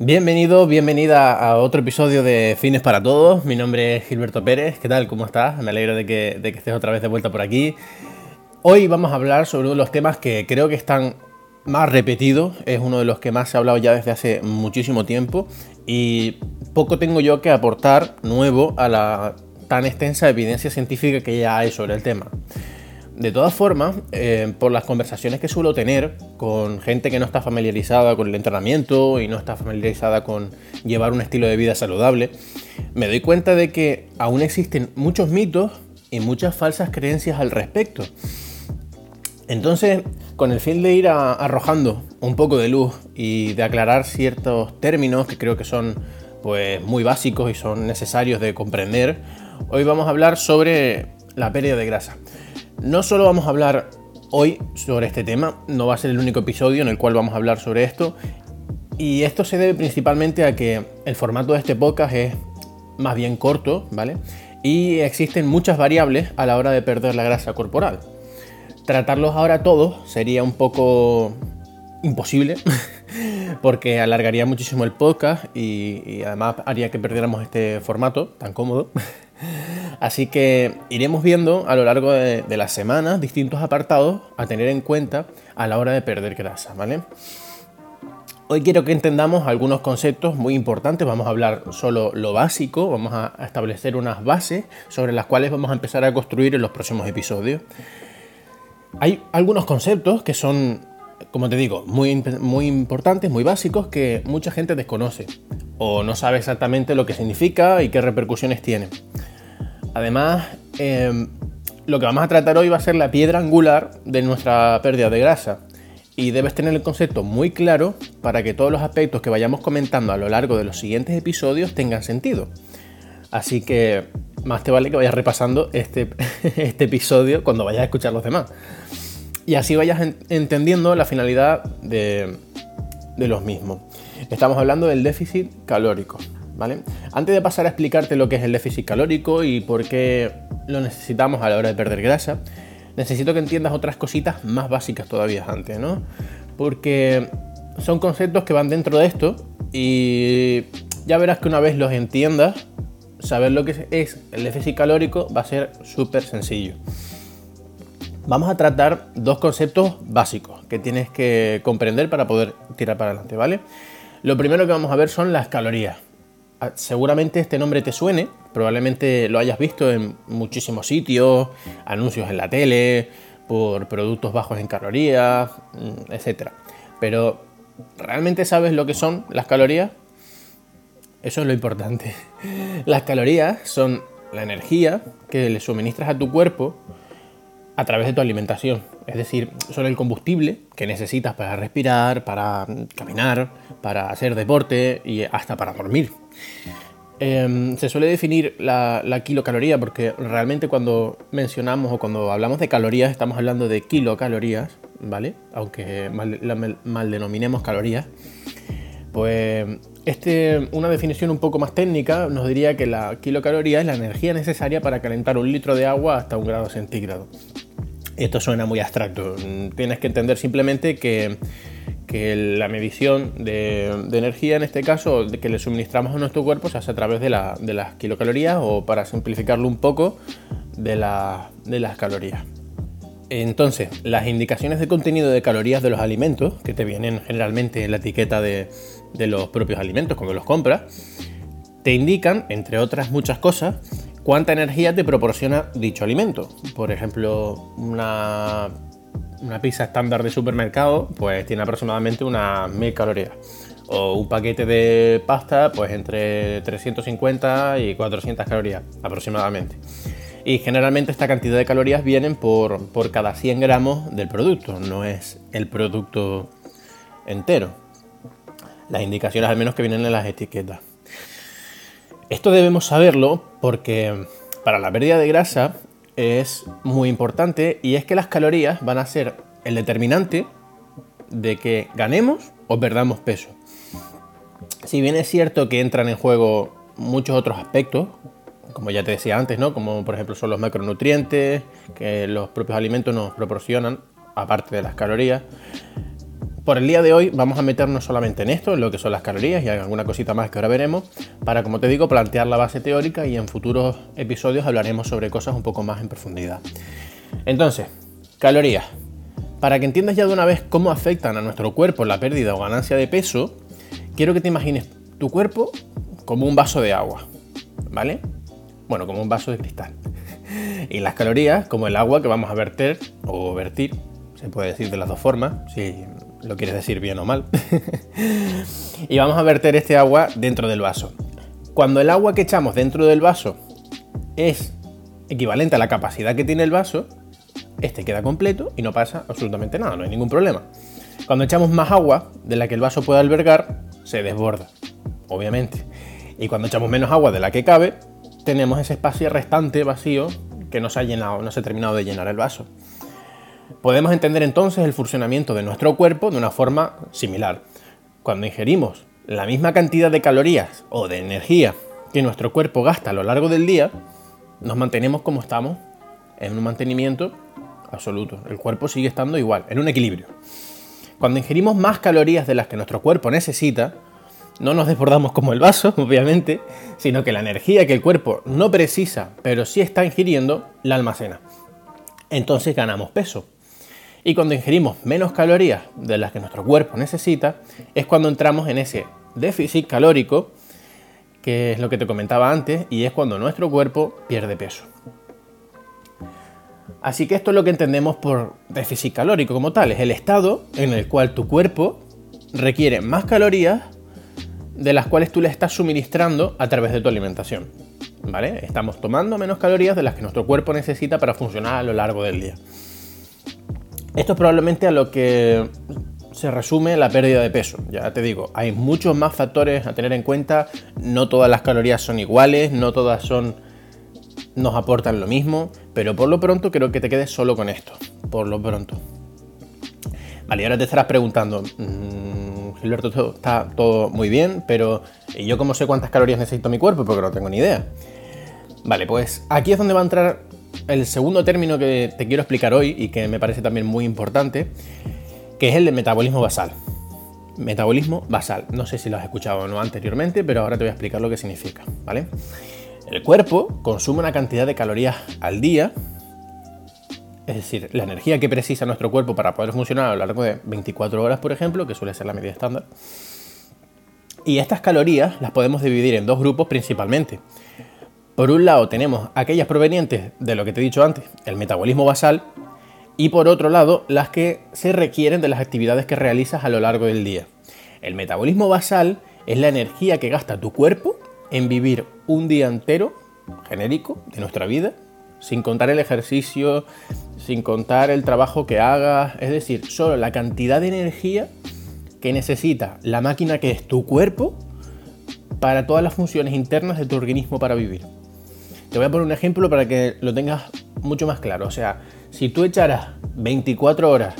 Bienvenido, bienvenida a otro episodio de Fines para Todos. Mi nombre es Gilberto Pérez. ¿Qué tal? ¿Cómo estás? Me alegro de que, de que estés otra vez de vuelta por aquí. Hoy vamos a hablar sobre uno de los temas que creo que están más repetidos. Es uno de los que más se ha hablado ya desde hace muchísimo tiempo. Y poco tengo yo que aportar nuevo a la tan extensa evidencia científica que ya hay sobre el tema. De todas formas, eh, por las conversaciones que suelo tener con gente que no está familiarizada con el entrenamiento y no está familiarizada con llevar un estilo de vida saludable, me doy cuenta de que aún existen muchos mitos y muchas falsas creencias al respecto. Entonces, con el fin de ir arrojando un poco de luz y de aclarar ciertos términos que creo que son pues muy básicos y son necesarios de comprender, hoy vamos a hablar sobre la pérdida de grasa. No solo vamos a hablar hoy sobre este tema, no va a ser el único episodio en el cual vamos a hablar sobre esto. Y esto se debe principalmente a que el formato de este podcast es más bien corto, ¿vale? Y existen muchas variables a la hora de perder la grasa corporal. Tratarlos ahora todos sería un poco imposible, porque alargaría muchísimo el podcast y, además haría que perdiéramos este formato tan cómodo. Así que iremos viendo a lo largo de, las semanas distintos apartados a tener en cuenta a la hora de perder grasa, ¿vale? Hoy quiero que entendamos algunos conceptos muy importantes, vamos a hablar solo lo básico, vamos a establecer unas bases sobre las cuales vamos a empezar a construir en los próximos episodios. Hay algunos conceptos que son, como te digo, muy, muy importantes, muy básicos, que mucha gente desconoce o no sabe exactamente lo que significa y qué repercusiones tiene. Además, em, lo que vamos a tratar hoy va a ser la piedra angular de nuestra pérdida de grasa. Y debes tener el concepto muy claro para que todos los aspectos que vayamos comentando a lo largo de los siguientes episodios tengan sentido. Así que más te vale que vayas repasando este, este episodio cuando vayas a escuchar los demás. Y así vayas entendiendo la finalidad de, de los mismos. Estamos hablando del déficit calórico. Antes de pasar a explicarte lo que es el déficit calórico y por qué lo necesitamos a la hora de perder grasa, necesito que entiendas otras cositas más básicas todavía antes, ¿no? Porque son conceptos que van dentro de esto y ya verás que una vez los entiendas, saber lo que es el déficit calórico va a ser súper sencillo. Vamos a tratar dos conceptos básicos que tienes que comprender para poder tirar para adelante, ¿vale? Lo primero que vamos a ver son las calorías. Ah, seguramente este nombre te suene, probablemente lo hayas visto en muchísimos sitios, anuncios en la tele, por productos bajos en calorías, mm, etc. Pero, ¿realmente sabes lo que son las calorías? Eso es lo importante. Las calorías son la energía que le suministras a tu cuerpo a través de tu alimentación. Es decir, son el combustible que necesitas para respirar, para caminar, para hacer deporte y hasta para dormir. Em, se suele definir la, kilocaloría porque realmente cuando mencionamos o cuando hablamos de calorías estamos hablando de kilocalorías, ¿vale? Aunque mal, denominemos calorías. Pues este, una definición un poco más técnica nos diría que la kilocaloría es la energía necesaria para calentar un litro de agua hasta un grado centígrado. Esto suena muy abstracto. Tienes que entender simplemente que, la medición de, energía, en este caso, que le suministramos a nuestro cuerpo, se hace a través de, las kilocalorías o, para simplificarlo un poco, de, las calorías. Entonces, las indicaciones de contenido de calorías de los alimentos, que te vienen generalmente en la etiqueta de, de los propios alimentos cuando los compras, te indican, entre otras muchas cosas, cuánta energía te proporciona dicho alimento. Por ejemplo, una, pizza estándar de supermercado pues tiene aproximadamente unas 1000 calorías. O un paquete de pasta pues entre 350 y 400 calorías aproximadamente. Y generalmente esta cantidad de calorías vienen por, por cada 100 gramos del producto, no es el producto entero. Las indicaciones al menos que vienen en las etiquetas. Esto debemos saberlo porque para la pérdida de grasa es muy importante y es que las calorías van a ser el determinante de que ganemos o perdamos peso. Si bien es cierto que entran en juego muchos otros aspectos, como ya te decía antes, ¿no? Como por ejemplo son los macronutrientes que los propios alimentos nos proporcionan, aparte de las calorías, por el día de hoy vamos a meternos solamente en esto, en lo que son las calorías y alguna cosita más que ahora veremos, para, como te digo, plantear la base teórica y en futuros episodios hablaremos sobre cosas un poco más en profundidad. Entonces, calorías. Para que entiendas ya de una vez cómo afectan a nuestro cuerpo la pérdida o ganancia de peso, quiero que te imagines tu cuerpo como un vaso de agua, ¿vale? Bueno, como un vaso de cristal. Y las calorías como el agua que vamos a verter o vertir, se puede decir de las dos formas, si lo quieres decir bien o mal. y vamos a verter este agua dentro del vaso. Cuando el agua que echamos dentro del vaso es equivalente a la capacidad que tiene el vaso, este queda completo y no pasa absolutamente nada, no hay ningún problema. Cuando echamos más agua de la que el vaso puede albergar, se desborda, obviamente. Y cuando echamos menos agua de la que cabe, tenemos ese espacio restante vacío que no se ha llenado, no se ha terminado de llenar el vaso. Podemos entender entonces el funcionamiento de nuestro cuerpo de una forma similar. Cuando ingerimos la misma cantidad de calorías o de energía que nuestro cuerpo gasta a lo largo del día, nos mantenemos como estamos, en un mantenimiento absoluto. El cuerpo sigue estando igual, en un equilibrio. Cuando ingerimos más calorías de las que nuestro cuerpo necesita, no nos desbordamos como el vaso, obviamente, sino que la energía que el cuerpo no precisa, pero sí está ingiriendo, la almacena. Entonces ganamos peso. Y cuando ingerimos menos calorías de las que nuestro cuerpo necesita, es cuando entramos en ese déficit calórico, que es lo que te comentaba antes, y es cuando nuestro cuerpo pierde peso. Así que esto es lo que entendemos por déficit calórico como tal, es el estado en el cual tu cuerpo requiere más calorías de las cuales tú le estás suministrando a través de tu alimentación. ¿Vale? Estamos tomando menos calorías de las que nuestro cuerpo necesita para funcionar a lo largo del día. Esto es probablemente a lo que se resume la pérdida de peso. Ya te digo, hay muchos más factores a tener en cuenta. No todas las calorías son iguales, no todas son nos aportan lo mismo, pero por lo pronto creo que te quedes solo con esto. Por lo pronto. Vale, ahora te estarás preguntando, mmm, Gilberto, está todo muy bien, pero ¿y yo cómo sé cuántas calorías necesito mi cuerpo? Porque no tengo ni idea. Vale, pues aquí es donde va a entrar el segundo término que te quiero explicar hoy y que me parece también muy importante, que es el de metabolismo basal. Metabolismo basal. No sé si lo has escuchado o no anteriormente, pero ahora te voy a explicar lo que significa, ¿vale? El cuerpo consume una cantidad de calorías al día, es decir, la energía que precisa nuestro cuerpo para poder funcionar a lo largo de 24 horas, por ejemplo, que suele ser la medida estándar. Y estas calorías las podemos dividir en dos grupos principalmente. Por un lado tenemos aquellas provenientes de lo que te he dicho antes, el metabolismo basal, y por otro lado las que se requieren de las actividades que realizas a lo largo del día. El metabolismo basal es la energía que gasta tu cuerpo en vivir un día entero, genérico, de nuestra vida, sin contar el ejercicio, sin contar el trabajo que hagas, es decir, solo la cantidad de energía que necesita la máquina que es tu cuerpo para todas las funciones internas de tu organismo para vivir. Te voy a poner un ejemplo para que lo tengas mucho más claro. O sea, si tú echaras 24 horas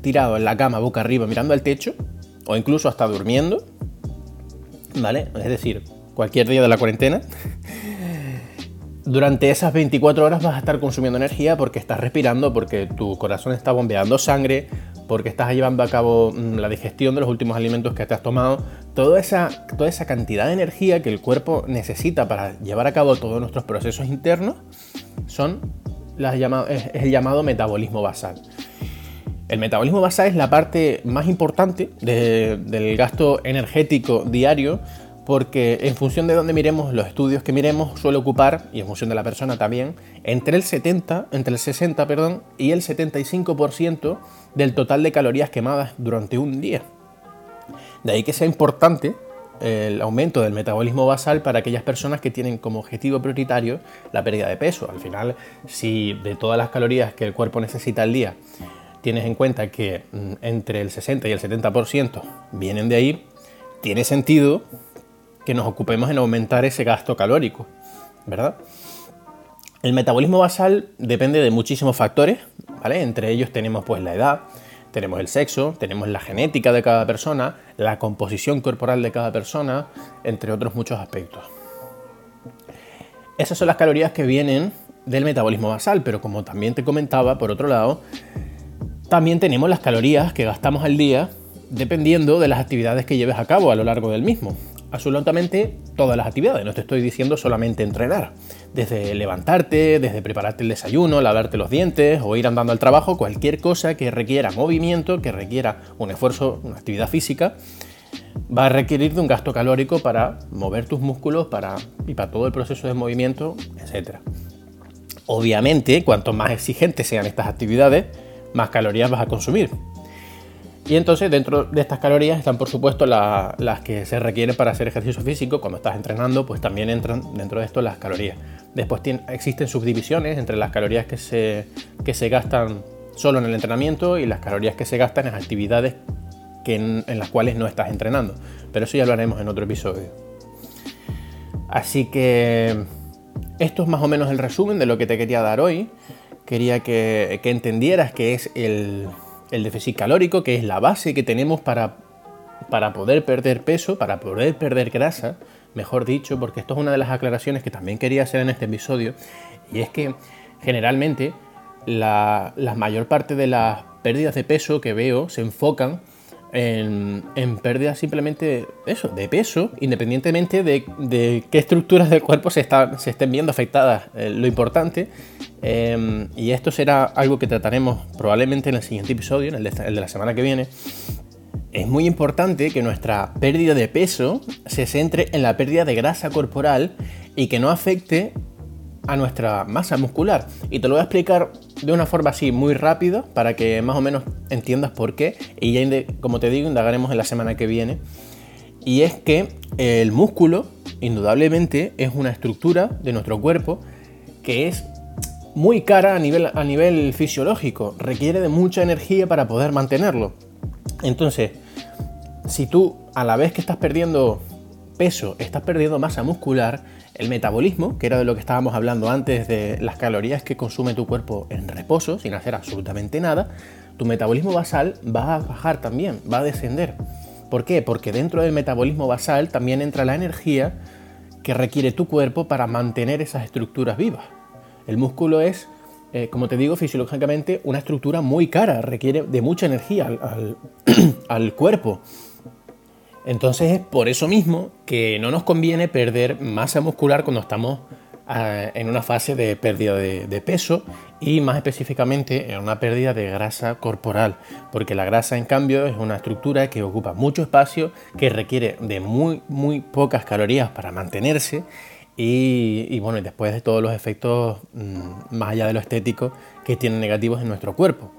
tirado en la cama boca arriba mirando al techo, o incluso hasta durmiendo, ¿vale? Es decir, cualquier día de la cuarentena, durante esas 24 horas vas a estar consumiendo energía porque estás respirando, porque tu corazón está bombeando sangre, porque estás llevando a cabo mm, la digestión de los últimos alimentos que te has tomado, toda esa, toda esa cantidad de energía que el cuerpo necesita para llevar a cabo todos nuestros procesos internos son es, el llamado metabolismo basal. El metabolismo basal es la parte más importante del gasto energético diario porque en función de dónde miremos, los estudios que miremos suele ocupar, y en función de la persona también, entre el 70, entre el 60, perdón, y el 75% del total de calorías quemadas durante un día. De ahí que sea importante el aumento del metabolismo basal para aquellas personas que tienen como objetivo prioritario la pérdida de peso. Al final, si de todas las calorías que el cuerpo necesita al día tienes en cuenta que mm, entre el 60 y el 70% vienen de ahí, tiene sentido que nos ocupemos en aumentar ese gasto calórico, ¿verdad? El metabolismo basal depende de muchísimos factores, ¿vale? Entre ellos tenemos pues la edad, tenemos el sexo, tenemos la genética de cada persona, la composición corporal de cada persona, entre otros muchos aspectos. Esas son las calorías que vienen del metabolismo basal, pero como también te comentaba, por otro lado, también tenemos las calorías que gastamos al día dependiendo de las actividades que lleves a cabo a lo largo del mismo. Absolutamente todas las actividades, no te estoy diciendo solamente entrenar. Desde levantarte, desde prepararte el desayuno, lavarte los dientes o ir andando al trabajo, cualquier cosa que requiera movimiento, que requiera un esfuerzo, una actividad física, va a requerir de un gasto calórico para mover tus músculos para, y para todo el proceso de movimiento, etc. Obviamente, cuanto más exigentes sean estas actividades, más calorías vas a consumir. Y entonces dentro de estas calorías están por supuesto las que se requieren para hacer ejercicio físico. Cuando estás entrenando, pues también entran dentro de esto las calorías. Después existen subdivisiones entre las calorías que se, que se gastan solo en el entrenamiento y las calorías que se gastan en actividades que en, las cuales no estás entrenando. Pero eso ya lo haremos en otro episodio. Así que esto es más o menos el resumen de lo que te quería dar hoy. Quería que, que entendieras que es el, el déficit calórico, que es la base que tenemos para, para poder perder peso, para poder perder grasa, mejor dicho, porque esto es una de las aclaraciones que también quería hacer en este episodio, y es que generalmente la, mayor parte de las pérdidas de peso que veo se enfocan en, pérdidas simplemente de peso, independientemente de, qué estructuras del cuerpo se, se estén viendo afectadas. Eh, lo importante Em, y esto será algo que trataremos probablemente en el siguiente episodio, en el de, la semana que viene. Es muy importante que nuestra pérdida de peso se centre en la pérdida de grasa corporal y que no afecte a nuestra masa muscular. Y te lo voy a explicar de una forma así muy rápida para que más o menos entiendas por qué. Y ya, como te digo, indagaremos en la semana que viene. Y es que el músculo, indudablemente, es una estructura de nuestro cuerpo que es muy cara a nivel, a nivel fisiológico, requiere de mucha energía para poder mantenerlo. Entonces, si tú a la vez que estás perdiendo peso, estás perdiendo masa muscular, el metabolismo, que era de lo que estábamos hablando antes de las calorías que consume tu cuerpo en reposo, sin hacer absolutamente nada, tu metabolismo basal va a bajar también, va a descender. ¿Por qué? Porque dentro del metabolismo basal también entra la energía que requiere tu cuerpo para mantener esas estructuras vivas. El músculo es, eh, como te digo, fisiológicamente una estructura muy cara, requiere de mucha energía al, cuerpo. Entonces es por eso mismo que no nos conviene perder masa muscular cuando estamos ah, en una fase de pérdida de, peso y más específicamente en una pérdida de grasa corporal, porque la grasa en cambio es una estructura que ocupa mucho espacio, que requiere de muy muy pocas calorías para mantenerse y, bueno, después de todos los efectos, mm, más allá de lo estético, que tienen negativos en nuestro cuerpo.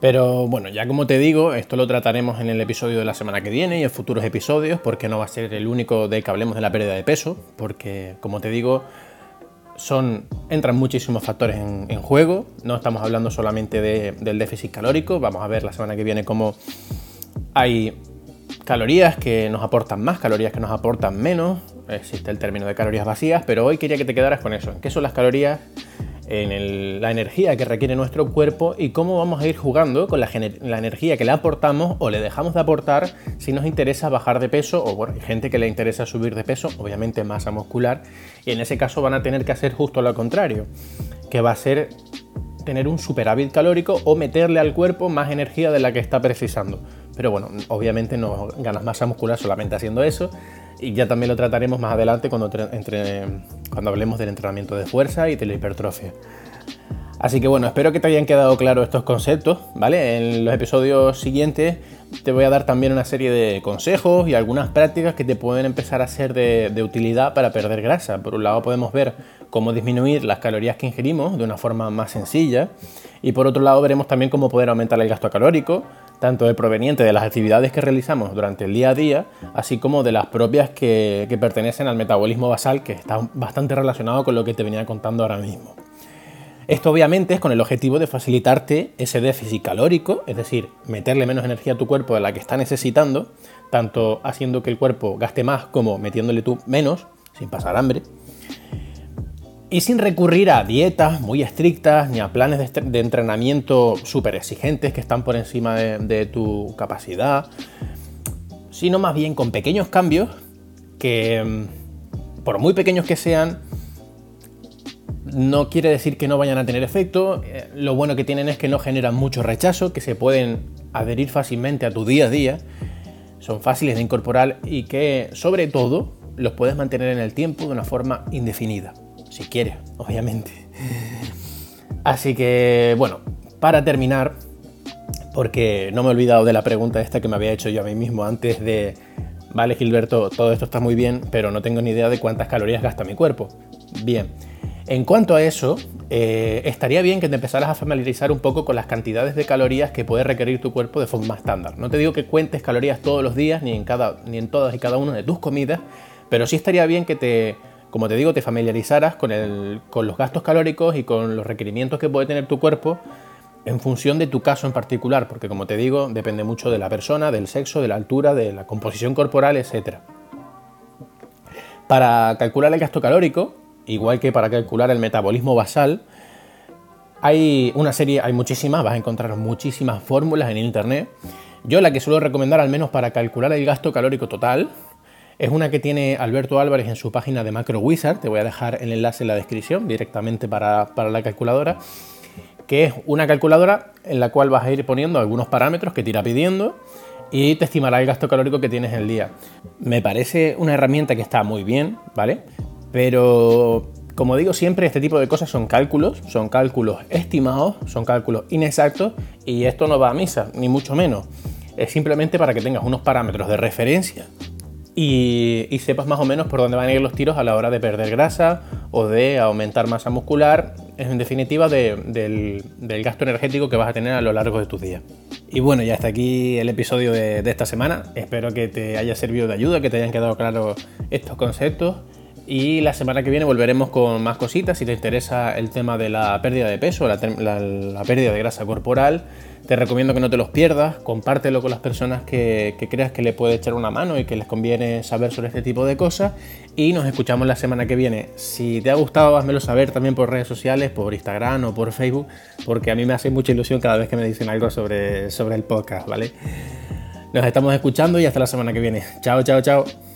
Pero bueno, ya como te digo, esto lo trataremos en el episodio de la semana que viene y en futuros episodios, porque no va a ser el único de que hablemos de la pérdida de peso, porque como te digo, son, entran muchísimos factores en, juego, no estamos hablando solamente del déficit calórico, vamos a ver la semana que viene cómo hay calorías que nos aportan más, calorías que nos aportan menos, existe el término de calorías vacías, pero hoy quería que te quedaras con eso, qué son las calorías, en la energía que requiere nuestro cuerpo y cómo vamos a ir jugando con la, energía que le aportamos o le dejamos de aportar si nos interesa bajar de peso o bueno, hay gente que le interesa subir de peso, obviamente masa muscular, y en ese caso van a tener que hacer justo lo contrario, que va a ser tener un superávit calórico o meterle al cuerpo más energía de la que está precisando. Pero bueno, obviamente no ganas masa muscular solamente haciendo eso. Y ya también lo trataremos más adelante cuando, entre, cuando hablemos del entrenamiento de fuerza y de la hipertrofia. Así que bueno, espero que te hayan quedado claros estos conceptos, ¿vale? En los episodios siguientes te voy a dar también una serie de consejos y algunas prácticas que te pueden empezar a ser de, de, utilidad para perder grasa. Por un lado podemos ver cómo disminuir las calorías que ingerimos de una forma más sencilla y por otro lado veremos también cómo poder aumentar el gasto calórico, tanto el proveniente de las actividades que realizamos durante el día a día, así como de las propias que, pertenecen al metabolismo basal, que está bastante relacionado con lo que te venía contando ahora mismo. Esto obviamente es con el objetivo de facilitarte ese déficit calórico, es decir, meterle menos energía a tu cuerpo de la que está necesitando, tanto haciendo que el cuerpo gaste más como metiéndole tú menos, sin pasar hambre y sin recurrir a dietas muy estrictas ni a planes de, entrenamiento súper exigentes que están por encima de, tu capacidad, sino más bien con pequeños cambios que, mm, por muy pequeños que sean, no quiere decir que no vayan a tener efecto. Eh, lo bueno que tienen es que no generan mucho rechazo, que se pueden adherir fácilmente a tu día a día, son fáciles de incorporar y que sobre todo los puedes mantener en el tiempo de una forma indefinida, si quieres, obviamente. Así que bueno, para terminar, porque no me he olvidado de la pregunta esta que me había hecho yo a mí mismo antes de, vale Gilberto, todo esto está muy bien, pero no tengo ni idea de cuántas calorías gasta mi cuerpo. Bien, en cuanto a eso, eh, estaría bien que te empezaras a familiarizar un poco con las cantidades de calorías que puede requerir tu cuerpo de forma estándar. No te digo que cuentes calorías todos los días, ni en, cada, ni en todas y cada una de tus comidas, pero sí estaría bien que te, como te digo, te familiarizaras con, con los gastos calóricos y con los requerimientos que puede tener tu cuerpo en función de tu caso en particular, porque como te digo, depende mucho de la persona, del sexo, de la altura, de la composición corporal, etc. Para calcular el gasto calórico, igual que para calcular el metabolismo basal, hay una serie, hay muchísimas, vas a encontrar muchísimas fórmulas en internet. Yo la que suelo recomendar, al menos para calcular el gasto calórico total, es una que tiene Alberto Álvarez en su página de Macro Wizard. Te voy a dejar el enlace en la descripción directamente para, la calculadora. Que es una calculadora en la cual vas a ir poniendo algunos parámetros que te irá pidiendo y te estimará el gasto calórico que tienes en el día. Me parece una herramienta que está muy bien, ¿vale? Pero como digo siempre, este tipo de cosas son cálculos, son cálculos estimados, son cálculos inexactos y esto no va a misa, ni mucho menos. Es simplemente para que tengas unos parámetros de referencia y, sepas más o menos por dónde van a ir los tiros a la hora de perder grasa o de aumentar masa muscular, en definitiva del, gasto energético que vas a tener a lo largo de tus días. Y bueno, ya está aquí el episodio de, de esta semana. Espero que te haya servido de ayuda, que te hayan quedado claros estos conceptos. Y la semana que viene volveremos con más cositas. Si te interesa el tema de la pérdida de peso, la, pérdida de grasa corporal, te recomiendo que no te los pierdas, compártelo con las personas que, creas que le puede echar una mano y que les conviene saber sobre este tipo de cosas. Y nos escuchamos la semana que viene. Si te ha gustado, házmelo saber también por redes sociales, por Instagram o por Facebook, porque a mí me hace mucha ilusión cada vez que me dicen algo sobre, sobre el podcast, ¿vale? Nos estamos escuchando y hasta la semana que viene. Chao, chao, chao.